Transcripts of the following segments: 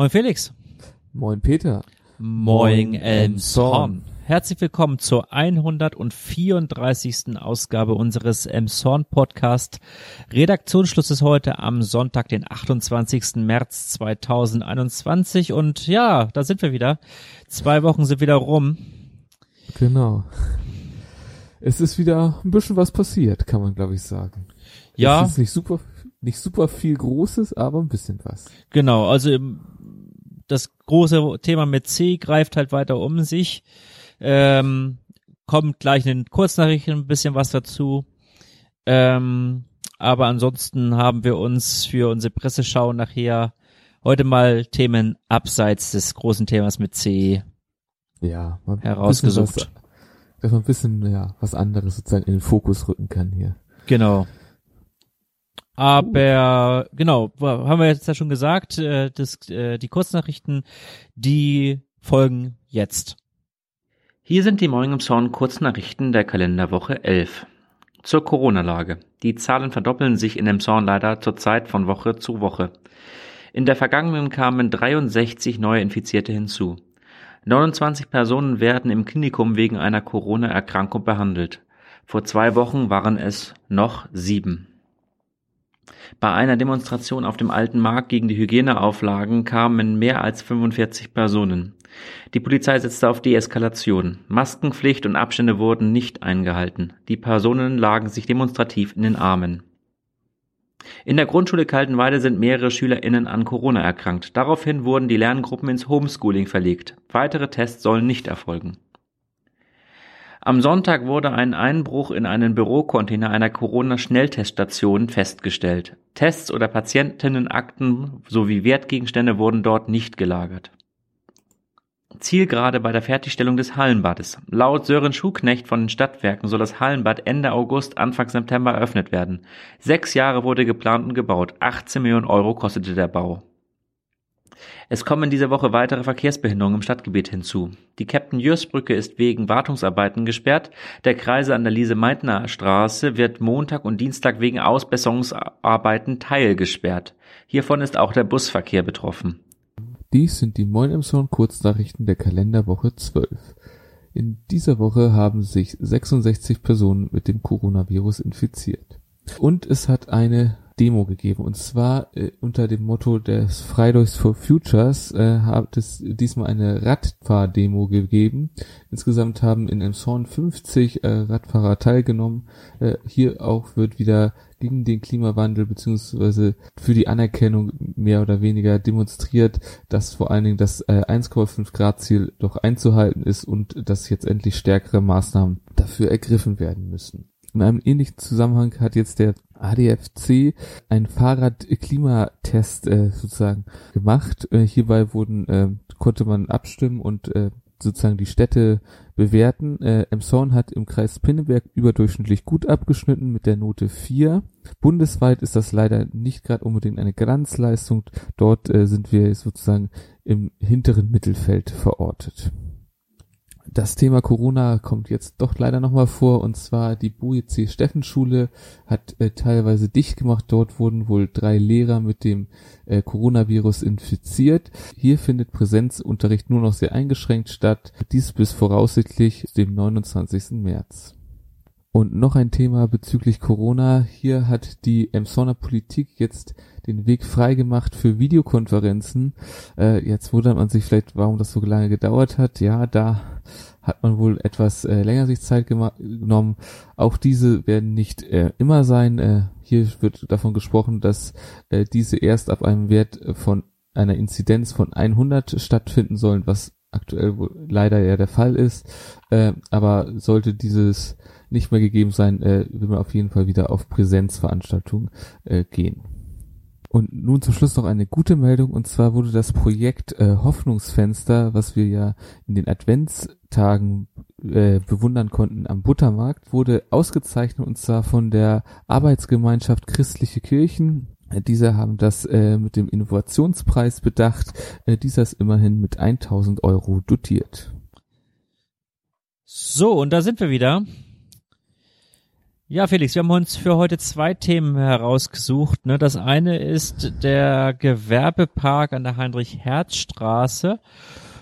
Moin Felix. Moin Peter. Moin Elmshorn. Herzlich willkommen zur 134. Ausgabe unseres Elmshorn Podcast. Redaktionsschluss ist heute am Sonntag, den 28. März 2021 und ja, da sind wir wieder. Zwei Wochen sind wieder rum. Genau. Es ist wieder ein bisschen was passiert, kann man glaube ich sagen. Ja. Es ist nicht super, nicht super viel Großes, aber ein bisschen was. Genau, also das große Thema mit C greift halt weiter um sich. Ähm, kommt gleich in den Kurznachrichten ein bisschen was dazu. Ähm, aber ansonsten haben wir uns für unsere Presseschau nachher heute mal Themen abseits des großen Themas mit C ja, herausgesucht. Was, dass man ein bisschen ja, was anderes sozusagen in den Fokus rücken kann hier. Genau. Aber genau, haben wir jetzt ja schon gesagt, äh, das, äh, die Kurznachrichten, die folgen jetzt. Hier sind die Morning im Zorn Kurznachrichten der Kalenderwoche 11. Zur Corona-Lage. Die Zahlen verdoppeln sich in dem Zorn leider zurzeit von Woche zu Woche. In der vergangenen kamen 63 neue Infizierte hinzu. 29 Personen werden im Klinikum wegen einer Corona-Erkrankung behandelt. Vor zwei Wochen waren es noch sieben. Bei einer Demonstration auf dem Alten Markt gegen die Hygieneauflagen kamen mehr als 45 Personen. Die Polizei setzte auf Deeskalation. Maskenpflicht und Abstände wurden nicht eingehalten. Die Personen lagen sich demonstrativ in den Armen. In der Grundschule Kaltenweide sind mehrere SchülerInnen an Corona erkrankt. Daraufhin wurden die Lerngruppen ins Homeschooling verlegt. Weitere Tests sollen nicht erfolgen. Am Sonntag wurde ein Einbruch in einen Bürocontainer einer Corona-Schnellteststation festgestellt. Tests oder Patientinnenakten sowie Wertgegenstände wurden dort nicht gelagert. Zielgerade bei der Fertigstellung des Hallenbades. Laut Sören Schuhknecht von den Stadtwerken soll das Hallenbad Ende August, Anfang September eröffnet werden. Sechs Jahre wurde geplant und gebaut. 18 Millionen Euro kostete der Bau. Es kommen diese Woche weitere Verkehrsbehinderungen im Stadtgebiet hinzu. Die Captain Jörs Brücke ist wegen Wartungsarbeiten gesperrt. Der Kreise an der Lise-Meitner Straße wird Montag und Dienstag wegen Ausbesserungsarbeiten teilgesperrt. Hiervon ist auch der Busverkehr betroffen. Dies sind die Moin im Sound Kurznachrichten der Kalenderwoche 12. In dieser Woche haben sich 66 Personen mit dem Coronavirus infiziert. Und es hat eine Demo gegeben. Und zwar äh, unter dem Motto des Fridays for Futures äh, hat es diesmal eine Radfahrdemo gegeben. Insgesamt haben in Emshorn 50 äh, Radfahrer teilgenommen. Äh, hier auch wird wieder gegen den Klimawandel beziehungsweise für die Anerkennung mehr oder weniger demonstriert, dass vor allen Dingen das äh, 1,5 Grad Ziel doch einzuhalten ist und dass jetzt endlich stärkere Maßnahmen dafür ergriffen werden müssen. In einem ähnlichen Zusammenhang hat jetzt der ADFC einen Fahrradklimatest äh, sozusagen gemacht. Äh, hierbei wurden äh, konnte man abstimmen und äh, sozusagen die Städte bewerten. Äh, Emshorn hat im Kreis Pinneberg überdurchschnittlich gut abgeschnitten mit der Note 4. Bundesweit ist das leider nicht gerade unbedingt eine Glanzleistung. Dort äh, sind wir sozusagen im hinteren Mittelfeld verortet. Das Thema Corona kommt jetzt doch leider nochmal vor und zwar die Boje C. Steffen Schule hat äh, teilweise dicht gemacht. Dort wurden wohl drei Lehrer mit dem äh, Coronavirus infiziert. Hier findet Präsenzunterricht nur noch sehr eingeschränkt statt. Dies bis voraussichtlich dem 29. März. Und noch ein Thema bezüglich Corona. Hier hat die Emsonner Politik jetzt den Weg freigemacht für Videokonferenzen. Äh, jetzt wundert man sich vielleicht, warum das so lange gedauert hat. Ja, da hat man wohl etwas äh, länger sich Zeit genommen. Auch diese werden nicht äh, immer sein. Äh, hier wird davon gesprochen, dass äh, diese erst ab einem Wert von einer Inzidenz von 100 stattfinden sollen, was aktuell wohl leider ja der Fall ist. Äh, aber sollte dieses nicht mehr gegeben sein, äh, will man auf jeden Fall wieder auf Präsenzveranstaltungen äh, gehen. Und nun zum Schluss noch eine gute Meldung, und zwar wurde das Projekt äh, Hoffnungsfenster, was wir ja in den Adventstagen äh, bewundern konnten am Buttermarkt, wurde ausgezeichnet und zwar von der Arbeitsgemeinschaft Christliche Kirchen. Diese haben das äh, mit dem Innovationspreis bedacht. Äh, dieser ist immerhin mit 1000 Euro dotiert. So, und da sind wir wieder. Ja, Felix, wir haben uns für heute zwei Themen herausgesucht. Ne? Das eine ist der Gewerbepark an der Heinrich-Herz-Straße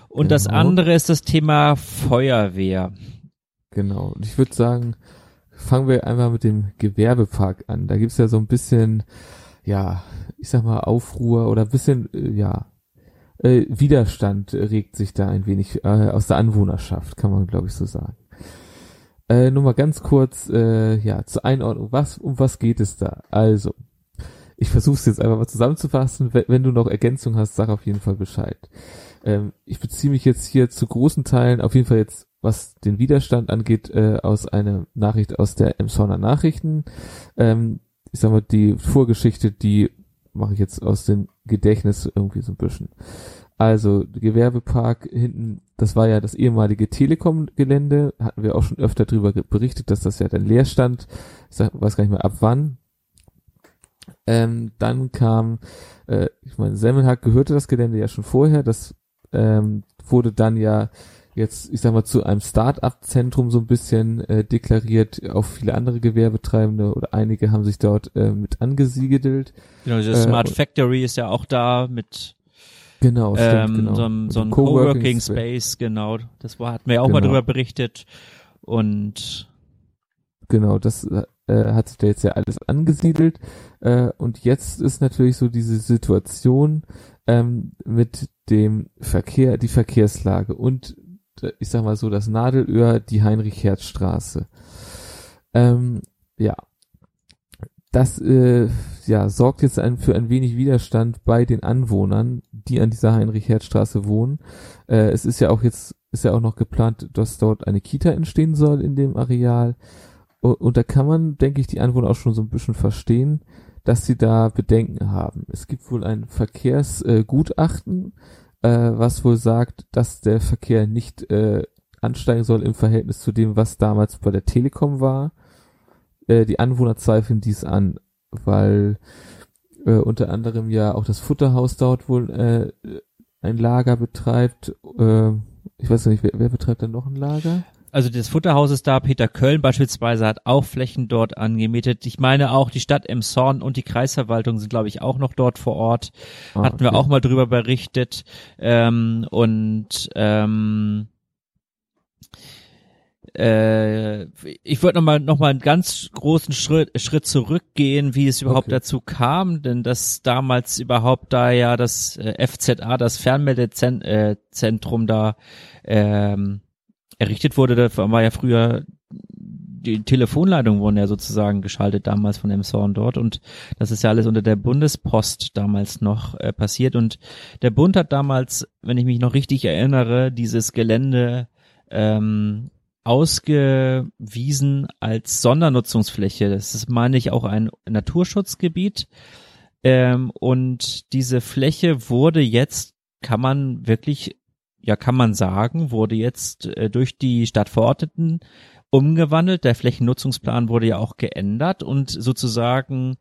und genau. das andere ist das Thema Feuerwehr. Genau. Und ich würde sagen, fangen wir einmal mit dem Gewerbepark an. Da gibt's ja so ein bisschen, ja, ich sag mal, Aufruhr oder ein bisschen, äh, ja, äh, Widerstand regt sich da ein wenig äh, aus der Anwohnerschaft, kann man glaube ich so sagen. Äh, nur mal ganz kurz, äh, ja, zur Einordnung, was, um was geht es da? Also, ich versuche es jetzt einfach mal zusammenzufassen. Wenn, du noch Ergänzung hast, sag auf jeden Fall Bescheid. Ähm, ich beziehe mich jetzt hier zu großen Teilen, auf jeden Fall jetzt, was den Widerstand angeht, äh, aus einer Nachricht aus der Emsonner Nachrichten. Ähm, ich sag mal, die Vorgeschichte, die mache ich jetzt aus dem Gedächtnis irgendwie so ein bisschen. Also Gewerbepark hinten, das war ja das ehemalige Telekom-Gelände, hatten wir auch schon öfter darüber berichtet, dass das ja dann leer stand. Ich sag, weiß gar nicht mehr ab wann. Ähm, dann kam, äh, ich meine, Semmelhack gehörte das Gelände ja schon vorher, das ähm, wurde dann ja jetzt, ich sag mal, zu einem Start-up-Zentrum so ein bisschen äh, deklariert. Auch viele andere Gewerbetreibende oder einige haben sich dort äh, mit angesiedelt. Genau, diese Smart äh, Factory ist ja auch da mit Genau, stimmt, ähm, genau. So, ein, so ein Coworking Space, genau. Das war, hatten wir ja auch genau. mal drüber berichtet. Und genau, das äh, hat sich da jetzt ja alles angesiedelt. Äh, und jetzt ist natürlich so diese Situation ähm, mit dem Verkehr, die Verkehrslage und äh, ich sag mal so das Nadelöhr, die Heinrich-Herz-Straße. Ähm, ja, das äh, ja, sorgt jetzt ein, für ein wenig Widerstand bei den Anwohnern, die an dieser Heinrich-Herz-Straße wohnen. Äh, es ist ja auch jetzt, ist ja auch noch geplant, dass dort eine Kita entstehen soll in dem Areal. Und, und da kann man, denke ich, die Anwohner auch schon so ein bisschen verstehen, dass sie da Bedenken haben. Es gibt wohl ein Verkehrsgutachten, äh, äh, was wohl sagt, dass der Verkehr nicht äh, ansteigen soll im Verhältnis zu dem, was damals bei der Telekom war äh, die Anwohner zweifeln dies an, weil äh, unter anderem ja auch das Futterhaus dort wohl äh, ein Lager betreibt. Äh, ich weiß nicht, wer, wer betreibt dann noch ein Lager? Also das Futterhaus ist da, Peter Köln beispielsweise hat auch Flächen dort angemietet. Ich meine auch die Stadt Emshorn und die Kreisverwaltung sind, glaube ich, auch noch dort vor Ort. Ah, Hatten okay. wir auch mal drüber berichtet. Ähm, und ähm, äh, ich würde nochmal noch mal einen ganz großen Schritt, Schritt zurückgehen, wie es überhaupt okay. dazu kam, denn dass damals überhaupt da ja das äh, FZA, das Fernmeldezentrum äh, da ähm, errichtet wurde, da war ja früher die Telefonleitungen wurden ja sozusagen geschaltet damals von dem Zorn dort und das ist ja alles unter der Bundespost damals noch äh, passiert und der Bund hat damals, wenn ich mich noch richtig erinnere, dieses Gelände ähm, ausgewiesen als Sondernutzungsfläche. Das ist, meine ich, auch ein Naturschutzgebiet. Ähm, und diese Fläche wurde jetzt, kann man wirklich, ja, kann man sagen, wurde jetzt äh, durch die Stadtverordneten umgewandelt. Der Flächennutzungsplan wurde ja auch geändert und sozusagen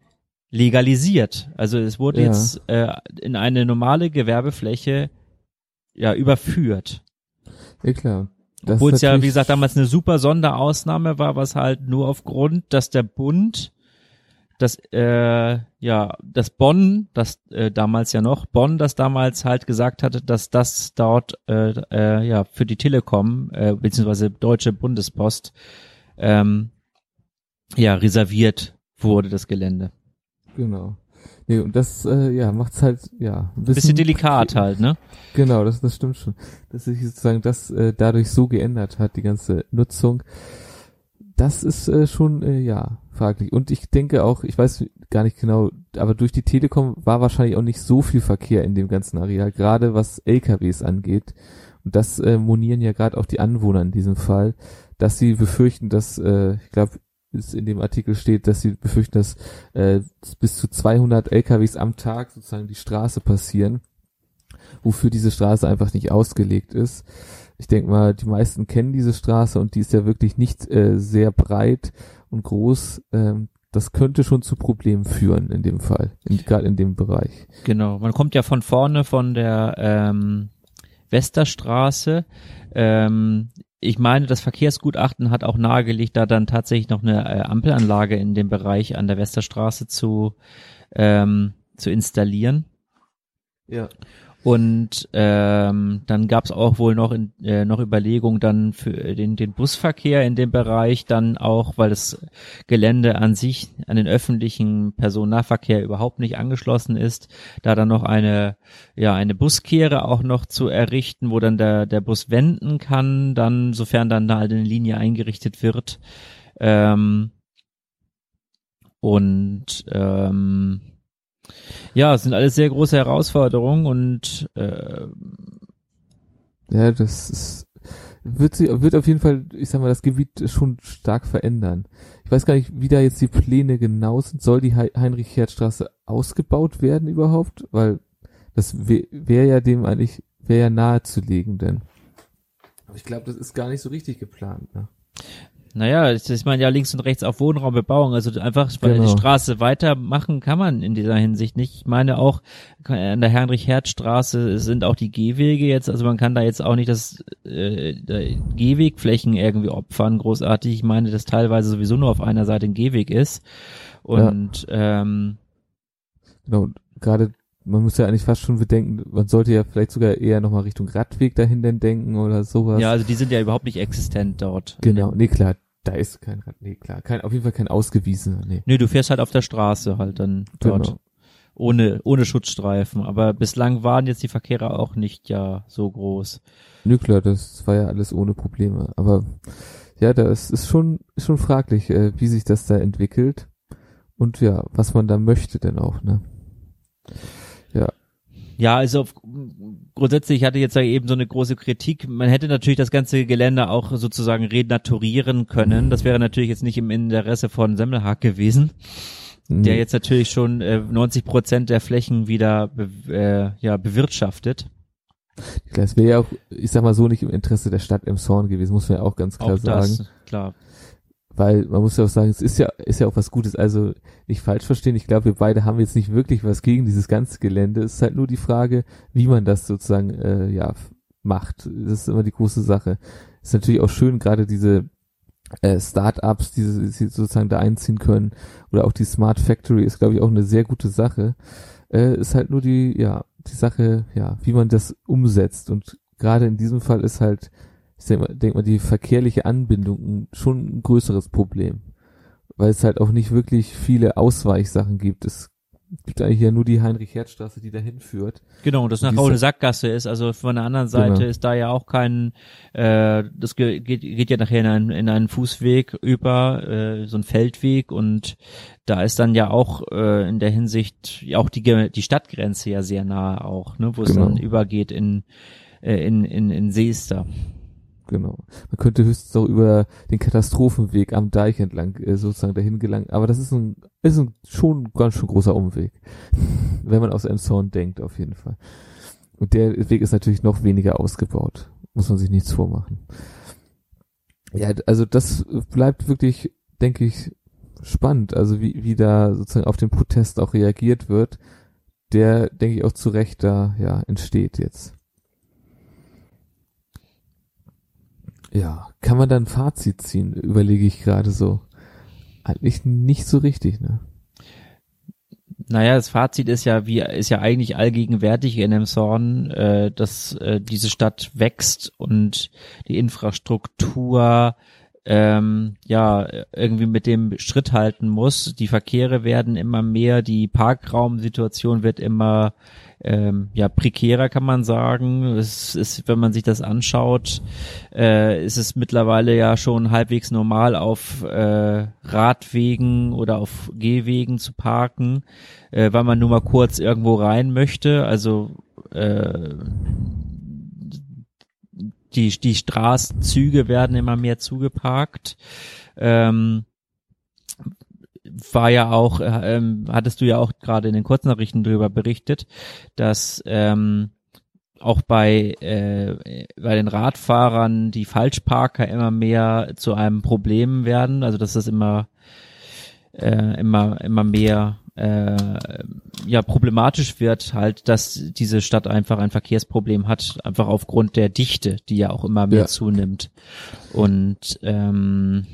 legalisiert. Also es wurde ja. jetzt äh, in eine normale Gewerbefläche ja überführt. Ja klar. Obwohl es ja, wie gesagt, damals eine super Sonderausnahme war, was halt nur aufgrund, dass der Bund das äh, ja das Bonn, das äh, damals ja noch Bonn, das damals halt gesagt hatte, dass das dort äh, äh, ja für die Telekom äh, beziehungsweise Deutsche Bundespost ähm, ja reserviert wurde das Gelände. Genau. Nee, und das äh, ja macht's halt ja ein bisschen, bisschen delikat halt, ne? Genau, das das stimmt schon, dass sich sozusagen das äh, dadurch so geändert hat, die ganze Nutzung. Das ist äh, schon äh, ja fraglich und ich denke auch, ich weiß gar nicht genau, aber durch die Telekom war wahrscheinlich auch nicht so viel Verkehr in dem ganzen Areal, gerade was LKWs angeht. Und das äh, monieren ja gerade auch die Anwohner in diesem Fall, dass sie befürchten, dass äh, ich glaube es in dem Artikel steht, dass sie befürchten, dass äh, bis zu 200 LKWs am Tag sozusagen die Straße passieren, wofür diese Straße einfach nicht ausgelegt ist. Ich denke mal, die meisten kennen diese Straße und die ist ja wirklich nicht äh, sehr breit und groß. Ähm, das könnte schon zu Problemen führen in dem Fall, gerade in dem Bereich. Genau, man kommt ja von vorne von der ähm, Westerstraße ähm, ich meine, das Verkehrsgutachten hat auch nahegelegt, da dann tatsächlich noch eine äh, Ampelanlage in dem Bereich an der Westerstraße zu, ähm, zu installieren. Ja. Und ähm, dann gab es auch wohl noch in, äh, noch Überlegungen dann für den, den Busverkehr in dem Bereich dann auch, weil das Gelände an sich an den öffentlichen Personennahverkehr überhaupt nicht angeschlossen ist, da dann noch eine ja eine Buskehre auch noch zu errichten, wo dann der der Bus wenden kann, dann sofern dann da eine Linie eingerichtet wird. Ähm, und ähm, ja, es sind alles sehr große Herausforderungen und äh, ja, das ist, wird sich, wird auf jeden Fall, ich sag mal, das Gebiet schon stark verändern. Ich weiß gar nicht, wie da jetzt die Pläne genau sind. Soll die Heinrich-Herz-Straße ausgebaut werden überhaupt? Weil das wäre wär ja dem eigentlich, wäre ja nahe zu legen, denn. Aber ich glaube, das ist gar nicht so richtig geplant. Ne? Naja, ich meine ja links und rechts auf Wohnraumbebauung, also einfach genau. die Straße weitermachen kann man in dieser Hinsicht nicht. Ich meine auch an der Heinrich-Herz-Straße sind auch die Gehwege jetzt, also man kann da jetzt auch nicht das äh, Gehwegflächen irgendwie opfern, großartig. Ich meine, dass teilweise sowieso nur auf einer Seite ein Gehweg ist. Und ja. ähm, genau, gerade man muss ja eigentlich fast schon bedenken, man sollte ja vielleicht sogar eher nochmal Richtung Radweg dahin denn denken oder sowas. Ja, also die sind ja überhaupt nicht existent dort. Genau, nee, klar, da ist kein Rad, nee, klar, kein, auf jeden Fall kein ausgewiesener, nee. Nee, du fährst halt auf der Straße halt dann dort. Genau. Ohne, ohne Schutzstreifen. Aber bislang waren jetzt die Verkehre auch nicht ja so groß. Nö, klar, das war ja alles ohne Probleme. Aber ja, das ist schon, ist schon fraglich, äh, wie sich das da entwickelt. Und ja, was man da möchte denn auch, ne? Ja. Also grundsätzlich hatte jetzt ja eben so eine große Kritik. Man hätte natürlich das ganze Gelände auch sozusagen renaturieren können. Das wäre natürlich jetzt nicht im Interesse von Semmelhack gewesen, mhm. der jetzt natürlich schon äh, 90 Prozent der Flächen wieder äh, ja, bewirtschaftet. Das wäre ja auch, ich sag mal so, nicht im Interesse der Stadt im Zorn gewesen, muss man ja auch ganz klar auch das, sagen. Klar weil man muss ja auch sagen, es ist ja, ist ja auch was Gutes. Also nicht falsch verstehen, ich glaube, wir beide haben jetzt nicht wirklich was gegen dieses ganze Gelände. Es ist halt nur die Frage, wie man das sozusagen äh, ja macht. Das ist immer die große Sache. Ist natürlich auch schön, gerade diese äh, Start-ups, die, die sozusagen da einziehen können, oder auch die Smart Factory ist, glaube ich, auch eine sehr gute Sache. Äh, ist halt nur die, ja, die Sache, ja, wie man das umsetzt. Und gerade in diesem Fall ist halt ich denke mal, denk mal, die verkehrliche Anbindung schon ein größeres Problem. Weil es halt auch nicht wirklich viele Ausweichsachen gibt. Es gibt eigentlich ja nur die Heinrich-Herz-Straße, die dahin führt. Genau, das nach auch eine Sackgasse ist. Also von der anderen Seite genau. ist da ja auch kein, äh, das geht, geht ja nachher in einen, in einen Fußweg über, äh, so ein Feldweg und da ist dann ja auch äh, in der Hinsicht auch die, die Stadtgrenze ja sehr nahe auch, ne, wo es genau. dann übergeht in, äh, in, in, in Seester. Genau. Man könnte höchstens auch über den Katastrophenweg am Deich entlang äh, sozusagen dahin gelangen. Aber das ist ein, ist ein schon ganz schön großer Umweg. Wenn man aus Elmshorn denkt, auf jeden Fall. Und der Weg ist natürlich noch weniger ausgebaut. Muss man sich nichts vormachen. Ja, also das bleibt wirklich, denke ich, spannend. Also wie, wie da sozusagen auf den Protest auch reagiert wird, der, denke ich, auch zu Recht da, ja, entsteht jetzt. Ja, kann man dann Fazit ziehen, überlege ich gerade so. Eigentlich nicht so richtig, ne? Naja, das Fazit ist ja, wie ist ja eigentlich allgegenwärtig in Emshorn, äh, dass äh, diese Stadt wächst und die Infrastruktur ähm, ja irgendwie mit dem Schritt halten muss. Die Verkehre werden immer mehr, die Parkraumsituation wird immer ähm, ja prekärer kann man sagen. Es ist, wenn man sich das anschaut, äh, ist es mittlerweile ja schon halbwegs normal auf äh, Radwegen oder auf Gehwegen zu parken, äh, weil man nur mal kurz irgendwo rein möchte. Also äh, die, die Straßenzüge werden immer mehr zugeparkt. Ähm, war ja auch, äh, ähm, hattest du ja auch gerade in den Kurznachrichten darüber berichtet, dass ähm, auch bei, äh, bei den Radfahrern die Falschparker immer mehr zu einem Problem werden, also dass das immer, äh, immer, immer mehr äh, ja problematisch wird halt, dass diese Stadt einfach ein Verkehrsproblem hat, einfach aufgrund der Dichte, die ja auch immer mehr ja. zunimmt. Und ähm,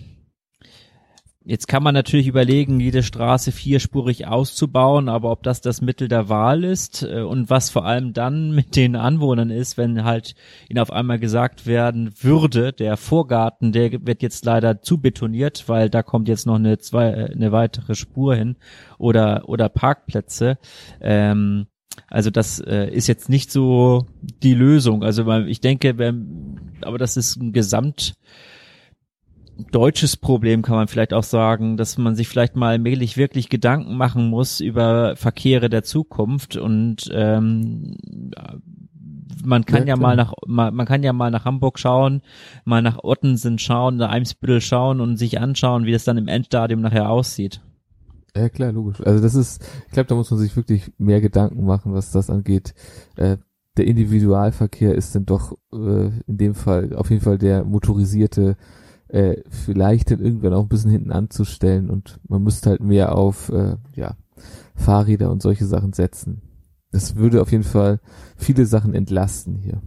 Jetzt kann man natürlich überlegen, jede Straße vierspurig auszubauen, aber ob das das Mittel der Wahl ist äh, und was vor allem dann mit den Anwohnern ist, wenn halt ihnen auf einmal gesagt werden würde, der Vorgarten, der wird jetzt leider zu betoniert, weil da kommt jetzt noch eine zwei, äh, eine weitere Spur hin oder oder Parkplätze. Ähm, also das äh, ist jetzt nicht so die Lösung. Also ich denke, wenn, aber das ist ein Gesamt deutsches Problem kann man vielleicht auch sagen, dass man sich vielleicht mal allmählich wirklich Gedanken machen muss über Verkehre der Zukunft und ähm, man kann ja, ja mal nach man, man kann ja mal nach Hamburg schauen, mal nach Ottensen schauen, nach Eimsbüttel schauen und sich anschauen, wie das dann im Endstadium nachher aussieht. Ja klar, logisch. Also das ist, ich glaube, da muss man sich wirklich mehr Gedanken machen, was das angeht. Äh, der Individualverkehr ist dann doch äh, in dem Fall auf jeden Fall der motorisierte äh, vielleicht dann irgendwann auch ein bisschen hinten anzustellen und man müsste halt mehr auf äh, ja, Fahrräder und solche Sachen setzen. Das würde auf jeden Fall viele Sachen entlasten hier.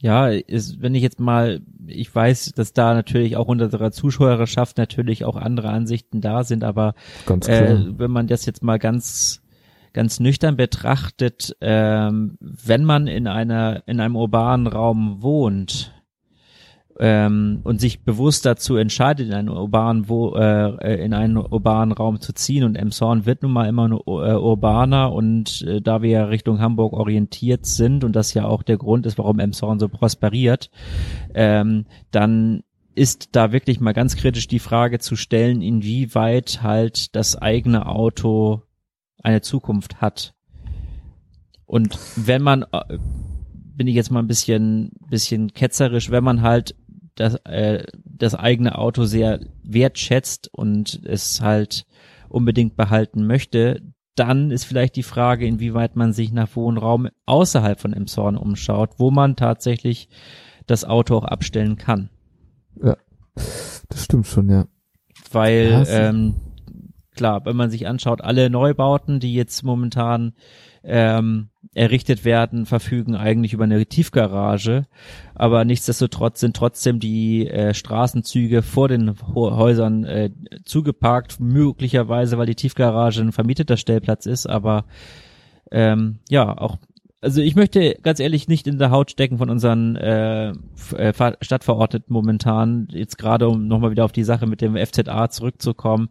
Ja, ist, wenn ich jetzt mal, ich weiß, dass da natürlich auch unter unserer Zuschauerschaft natürlich auch andere Ansichten da sind, aber äh, wenn man das jetzt mal ganz ganz nüchtern betrachtet, ähm, wenn man in einer in einem urbanen Raum wohnt, ähm, und sich bewusst dazu entscheidet, in einen urbanen, wo, äh, in einen urbanen Raum zu ziehen und Emshorn wird nun mal immer nur äh, urbaner und äh, da wir ja Richtung Hamburg orientiert sind und das ja auch der Grund ist, warum Emshorn so prosperiert, ähm, dann ist da wirklich mal ganz kritisch die Frage zu stellen, inwieweit halt das eigene Auto eine Zukunft hat. Und wenn man, äh, bin ich jetzt mal ein bisschen, bisschen ketzerisch, wenn man halt das, äh, das eigene Auto sehr wertschätzt und es halt unbedingt behalten möchte, dann ist vielleicht die Frage, inwieweit man sich nach Wohnraum außerhalb von Emshorn umschaut, wo man tatsächlich das Auto auch abstellen kann. Ja, das stimmt schon, ja. Weil, ja, ähm, klar, wenn man sich anschaut, alle Neubauten, die jetzt momentan ähm, errichtet werden, verfügen eigentlich über eine Tiefgarage, aber nichtsdestotrotz sind trotzdem die äh, Straßenzüge vor den Häusern äh, zugeparkt, möglicherweise, weil die Tiefgarage ein vermieteter Stellplatz ist, aber ähm, ja, auch also ich möchte ganz ehrlich nicht in der Haut stecken von unseren äh, äh Stadtverordneten momentan, jetzt gerade um nochmal wieder auf die Sache mit dem FZA zurückzukommen,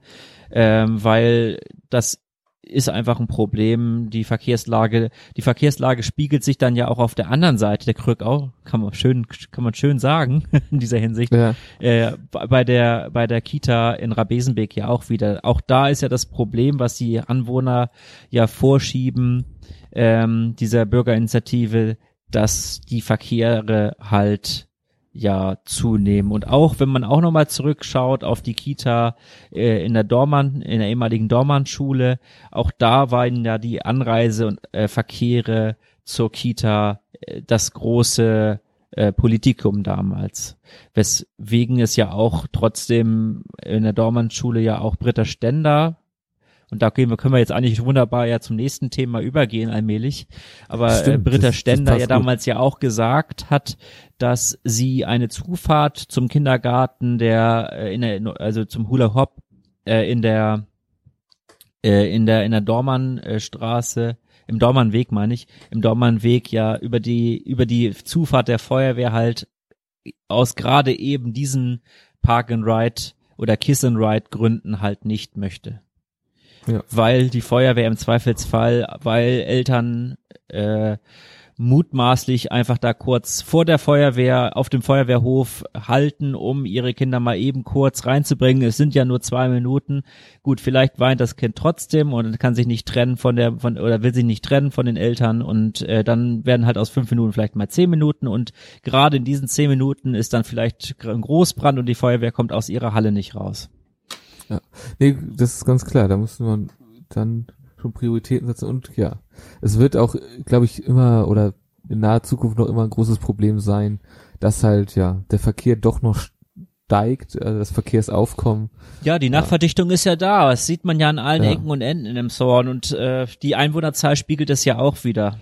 ähm, weil das ist einfach ein Problem. Die Verkehrslage, die Verkehrslage spiegelt sich dann ja auch auf der anderen Seite der Krück auch, kann man schön, kann man schön sagen in dieser Hinsicht. Ja. Äh, bei der bei der Kita in Rabesenbeek ja auch wieder. Auch da ist ja das Problem, was die Anwohner ja vorschieben ähm, dieser Bürgerinitiative, dass die Verkehre halt ja zunehmen. Und auch wenn man auch nochmal zurückschaut auf die Kita äh, in der Dormann, in der ehemaligen Dormann-Schule, auch da waren ja die Anreise und äh, Verkehre zur Kita äh, das große äh, Politikum damals. Weswegen es ja auch trotzdem in der Dormann-Schule ja auch Britta Stender und da gehen wir, können wir jetzt eigentlich wunderbar ja zum nächsten Thema übergehen allmählich. Aber äh, Stimmt, äh, Britta das, Stender das ja damals gut. ja auch gesagt hat, dass sie eine Zufahrt zum Kindergarten der, äh, in der also zum Hula Hop äh, in der äh, in der in der Dormannstraße im Dormannweg meine ich, im Dormannweg ja über die über die Zufahrt der Feuerwehr halt aus gerade eben diesen Park and Ride oder Kiss and Ride Gründen halt nicht möchte ja. weil die Feuerwehr im Zweifelsfall, weil Eltern äh, mutmaßlich einfach da kurz vor der Feuerwehr auf dem Feuerwehrhof halten, um ihre Kinder mal eben kurz reinzubringen. Es sind ja nur zwei Minuten. Gut, vielleicht weint das Kind trotzdem und kann sich nicht trennen von der von oder will sich nicht trennen von den Eltern und äh, dann werden halt aus fünf Minuten vielleicht mal zehn Minuten und gerade in diesen zehn Minuten ist dann vielleicht ein Großbrand und die Feuerwehr kommt aus ihrer Halle nicht raus. Ja, nee, das ist ganz klar. Da muss man dann schon Prioritäten setzen und ja, es wird auch, glaube ich, immer oder in naher Zukunft noch immer ein großes Problem sein, dass halt ja der Verkehr doch noch steigt, also das Verkehrsaufkommen. Ja, die Nachverdichtung ja. ist ja da. Das sieht man ja an allen ja. Ecken und Enden in dem Zorn und äh, die Einwohnerzahl spiegelt es ja auch wieder.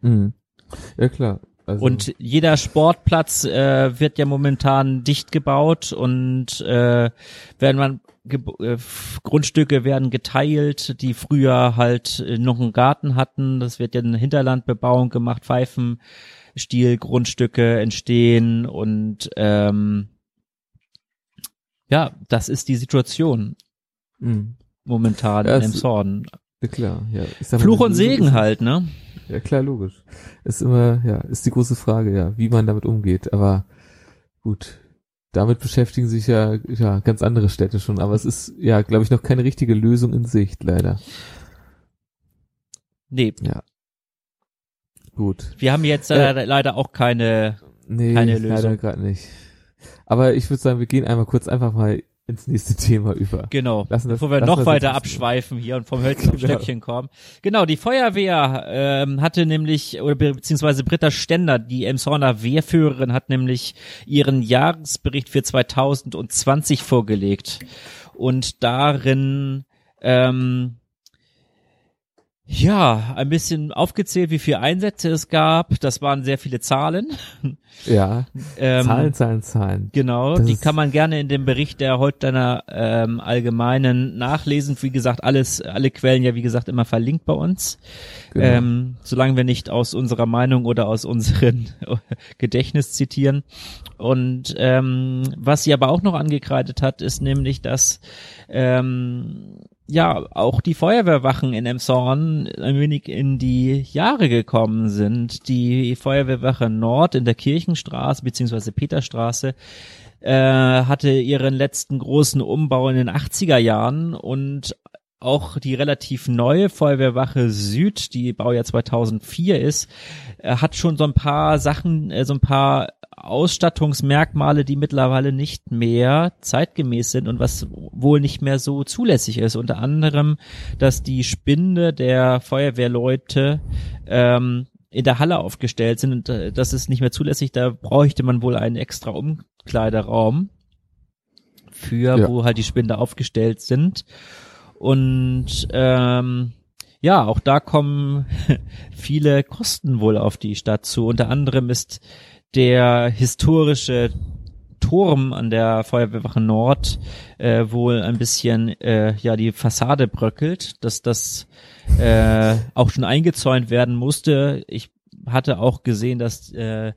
Mhm. Ja klar. Also und jeder Sportplatz äh, wird ja momentan dicht gebaut und äh, werden man Ge äh, Grundstücke werden geteilt, die früher halt äh, noch einen Garten hatten. Das wird ja eine Hinterlandbebauung gemacht, Pfeifenstiel, Grundstücke entstehen und ähm, ja, das ist die Situation mhm. momentan ja, im Zorn. Ja klar, ja. Fluch und Segen halt, ne? Ja klar, logisch. Ist immer, ja, ist die große Frage, ja, wie man damit umgeht. Aber gut, damit beschäftigen sich ja, ja ganz andere Städte schon. Aber es ist ja, glaube ich, noch keine richtige Lösung in Sicht, leider. Nee. Ja. Gut. Wir haben jetzt äh, leider auch keine, nee, keine Lösung. Leider gerade nicht. Aber ich würde sagen, wir gehen einmal kurz einfach mal ins nächste Thema über. Genau. Lassen das, Bevor wir noch weiter abschweifen hier und vom Hölzchen genau. Stöckchen kommen. Genau, die Feuerwehr ähm, hatte nämlich, oder beziehungsweise Britta Stender, die Emshorner Wehrführerin, hat nämlich ihren Jahresbericht für 2020 vorgelegt. Und darin ähm, ja, ein bisschen aufgezählt, wie viele Einsätze es gab. Das waren sehr viele Zahlen. Ja, ähm, Zahlen, Zahlen, Zahlen. Genau, das die kann man gerne in dem Bericht der Holsteiner ähm, Allgemeinen nachlesen. Wie gesagt, alles, alle Quellen ja wie gesagt immer verlinkt bei uns. Genau. Ähm, solange wir nicht aus unserer Meinung oder aus unserem Gedächtnis zitieren. Und ähm, was sie aber auch noch angekreidet hat, ist nämlich, dass ähm, ja, auch die Feuerwehrwachen in Emshorn ein wenig in die Jahre gekommen sind. Die Feuerwehrwache Nord in der Kirchenstraße beziehungsweise Peterstraße äh, hatte ihren letzten großen Umbau in den 80er Jahren und auch die relativ neue Feuerwehrwache Süd, die Baujahr 2004 ist, äh, hat schon so ein paar Sachen, äh, so ein paar Ausstattungsmerkmale, die mittlerweile nicht mehr zeitgemäß sind und was wohl nicht mehr so zulässig ist. Unter anderem, dass die Spinde der Feuerwehrleute ähm, in der Halle aufgestellt sind und äh, das ist nicht mehr zulässig. Da bräuchte man wohl einen extra Umkleideraum für, ja. wo halt die Spinde aufgestellt sind. Und ähm, ja, auch da kommen viele Kosten wohl auf die Stadt zu. Unter anderem ist der historische Turm an der Feuerwehrwache Nord äh, wohl ein bisschen äh, ja die Fassade bröckelt, dass das äh, auch schon eingezäunt werden musste. Ich hatte auch gesehen, dass äh,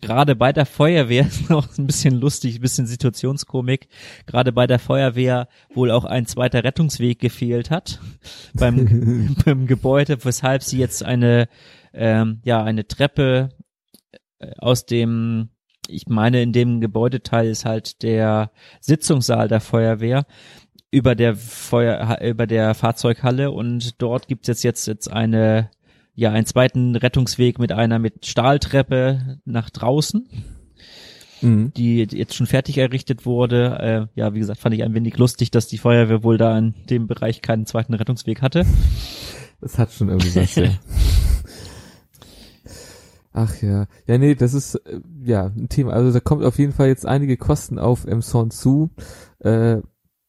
gerade bei der Feuerwehr ist noch ein bisschen lustig, ein bisschen Situationskomik. Gerade bei der Feuerwehr wohl auch ein zweiter Rettungsweg gefehlt hat beim, beim Gebäude, weshalb sie jetzt eine ähm, ja eine Treppe äh, aus dem ich meine, in dem Gebäudeteil ist halt der Sitzungssaal der Feuerwehr über der Feuer, über der Fahrzeughalle und dort gibt es jetzt, jetzt eine ja einen zweiten Rettungsweg mit einer mit Stahltreppe nach draußen, mhm. die jetzt schon fertig errichtet wurde. Äh, ja, wie gesagt, fand ich ein wenig lustig, dass die Feuerwehr wohl da in dem Bereich keinen zweiten Rettungsweg hatte. Das hat schon irgendwie was, ja. Ach ja, ja nee, das ist äh, ja ein Thema. Also da kommt auf jeden Fall jetzt einige Kosten auf Emson zu. Äh,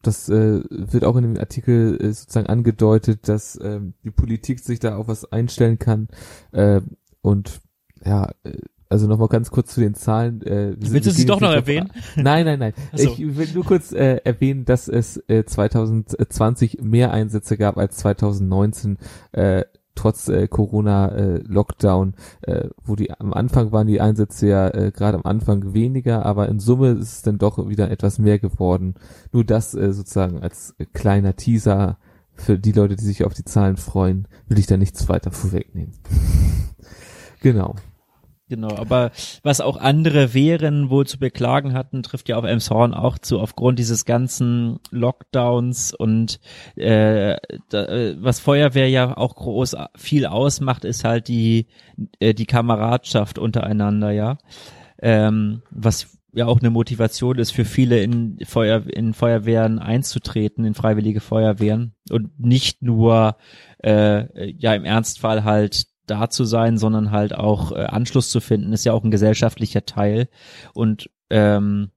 das äh, wird auch in dem Artikel äh, sozusagen angedeutet, dass äh, die Politik sich da auf was einstellen kann. Äh, und ja, äh, also nochmal ganz kurz zu den Zahlen. Äh, Willst du sie doch noch erwähnen? Nein, nein, nein. So. Ich will nur kurz äh, erwähnen, dass es äh, 2020 mehr Einsätze gab als 2019. Äh, trotz äh, Corona-Lockdown, äh, äh, wo die am Anfang waren die Einsätze ja äh, gerade am Anfang weniger, aber in Summe ist es dann doch wieder etwas mehr geworden. Nur das äh, sozusagen als kleiner Teaser für die Leute, die sich auf die Zahlen freuen, will ich da nichts weiter vorwegnehmen. genau. Genau, aber was auch andere Wehren wohl zu beklagen hatten, trifft ja auf Elmshorn auch zu, aufgrund dieses ganzen Lockdowns und äh, da, äh, was Feuerwehr ja auch groß viel ausmacht, ist halt die, äh, die Kameradschaft untereinander, ja. Ähm, was ja auch eine Motivation ist für viele in Feuer in Feuerwehren einzutreten, in freiwillige Feuerwehren und nicht nur äh, ja im Ernstfall halt da zu sein, sondern halt auch äh, Anschluss zu finden, ist ja auch ein gesellschaftlicher Teil. Und ähm,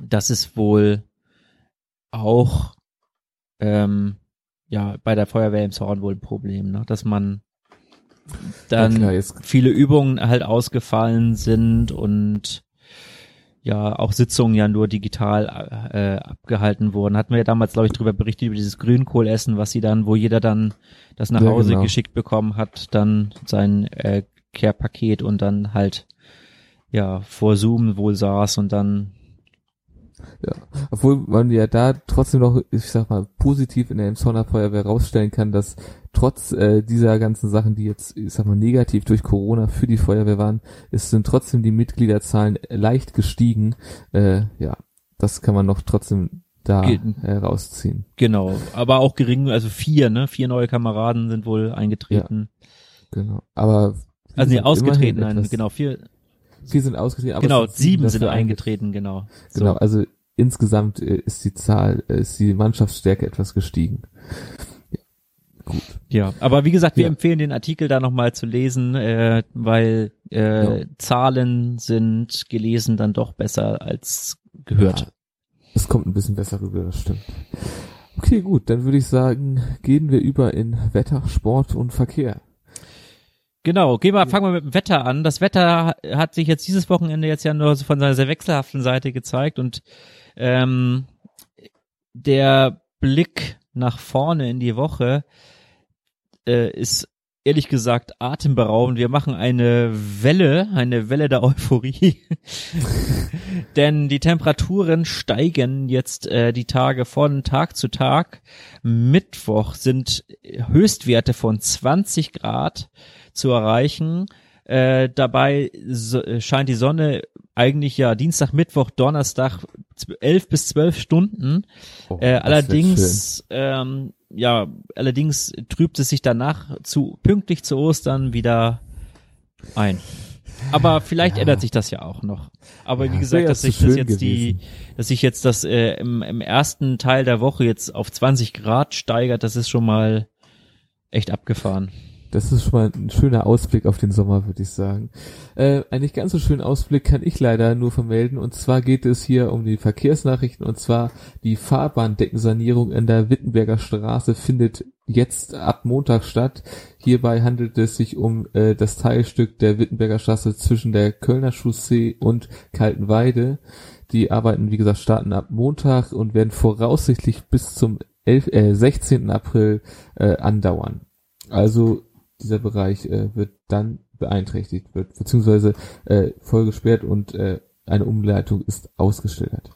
das ist wohl auch ähm, ja bei der Feuerwehr im Zorn wohl ein Problem, ne? dass man dann Ja, klar, viele Übungen halt ausgefallen sind und ja auch Sitzungen ja nur digital äh, abgehalten wurden. Hatten wir ja damals, glaube ich, darüber berichtet, über dieses Grünkohlessen, was sie dann, wo jeder dann das nach Ja, Hause genau. geschickt bekommen hat, dann sein äh, Care-Paket und dann halt ja vor Zoom wohl saß und dann Ja, obwohl man ja da trotzdem noch, ich sag mal, positiv in der Emsonner Feuerwehr rausstellen kann, dass trotz äh, dieser ganzen Sachen, die jetzt, ich sag mal, negativ durch Corona für die Feuerwehr waren, es sind trotzdem die Mitgliederzahlen leicht gestiegen. Äh, ja, das kann man noch trotzdem da herausziehen. genau, aber auch gering, also vier, ne, vier neue Kameraden sind wohl eingetreten. Genau. Aber Also nee, ausgetreten, nein, genau, vier, Vier sind ausgetreten, aber genau, sieben sind dafür eingetreten, genau. So. Genau, also insgesamt äh, ist die Zahl, äh, ist die Mannschaftsstärke etwas gestiegen. Ja, gut. Ja, aber wie gesagt, wir Ja. empfehlen den Artikel da nochmal zu lesen, äh, weil äh, Ja. Zahlen sind gelesen dann doch besser als gehört. Ja, es kommt ein bisschen besser rüber, das stimmt. Okay, gut, dann würde ich sagen, gehen wir über in Wetter, Sport und Verkehr. Genau, gehen wir, fangen wir mit dem Wetter an. Das Wetter hat sich jetzt dieses Wochenende jetzt ja nur so von seiner sehr wechselhaften Seite gezeigt und ähm, der Blick nach vorne in die Woche äh, ist ehrlich gesagt atemberaubend. Wir machen eine Welle, eine Welle der Euphorie. Denn die Temperaturen steigen jetzt äh, die Tage von Tag zu Tag. Mittwoch sind Höchstwerte von 20 Grad zu erreichen. Äh, dabei so, äh, scheint die Sonne eigentlich ja Dienstag, Mittwoch, Donnerstag 11 bis 12 Stunden. Oh, Äh, allerdings, ähm, ja, allerdings trübt es sich danach zu pünktlich zu Ostern wieder ein. Aber vielleicht Ja. ändert sich das ja auch noch. Aber Ja, wie es gesagt, dass sich das jetzt die, dass sich jetzt das äh, im, im ersten Teil der Woche jetzt auf 20 Grad steigert, das ist schon mal echt abgefahren. Das ist schon mal ein schöner Ausblick auf den Sommer, würde ich sagen. Äh, einen nicht ganz so schönen Ausblick kann ich leider nur vermelden. Und zwar geht es hier um die Verkehrsnachrichten. Und zwar die Fahrbahndeckensanierung in der Wittenberger Straße findet jetzt ab Montag statt. Hierbei handelt es sich um äh, das Teilstück der Wittenberger Straße zwischen der Kölner Chaussee und Kaltenweide. Die Arbeiten, wie gesagt, starten ab Montag und werden voraussichtlich bis zum 11, äh, 16. April äh, andauern. Also dieser Bereich äh, wird dann beeinträchtigt, wird beziehungsweise äh, voll gesperrt und äh, eine Umleitung ist ausgeschildert.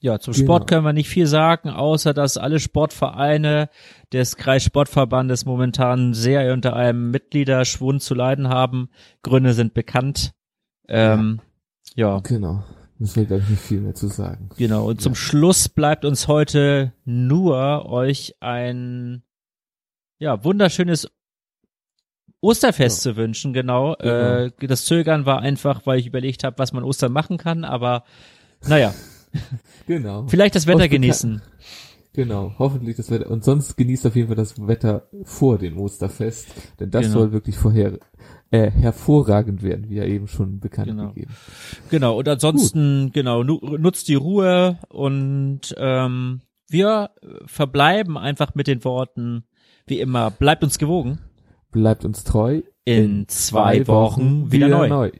Ja, zum Genau. Sport können wir nicht viel sagen, außer dass alle Sportvereine des Kreissportverbandes momentan sehr unter einem Mitgliederschwund zu leiden haben. Gründe sind bekannt. Ähm, ja. Genau. Müssen wir, glaube ich, nicht viel mehr zu sagen. Genau, und zum Schluss bleibt uns heute nur euch ein ja, wunderschönes Osterfest zu wünschen, genau. Genau. Äh, das Zögern war einfach, weil ich überlegt habe, was man Ostern machen kann, aber naja, Genau. vielleicht das Wetter genießen. Genau, hoffentlich das Wetter. Und sonst genießt auf jeden Fall das Wetter vor dem Osterfest, denn das Genau. soll wirklich vorher äh, hervorragend werden, wie ja eben schon bekannt Genau. gegeben. Genau, und ansonsten, genau, nu nutzt die Ruhe und ähm, wir verbleiben einfach mit den Worten, wie immer, bleibt uns gewogen. Bleibt uns treu. In zwei Wochen wieder neu.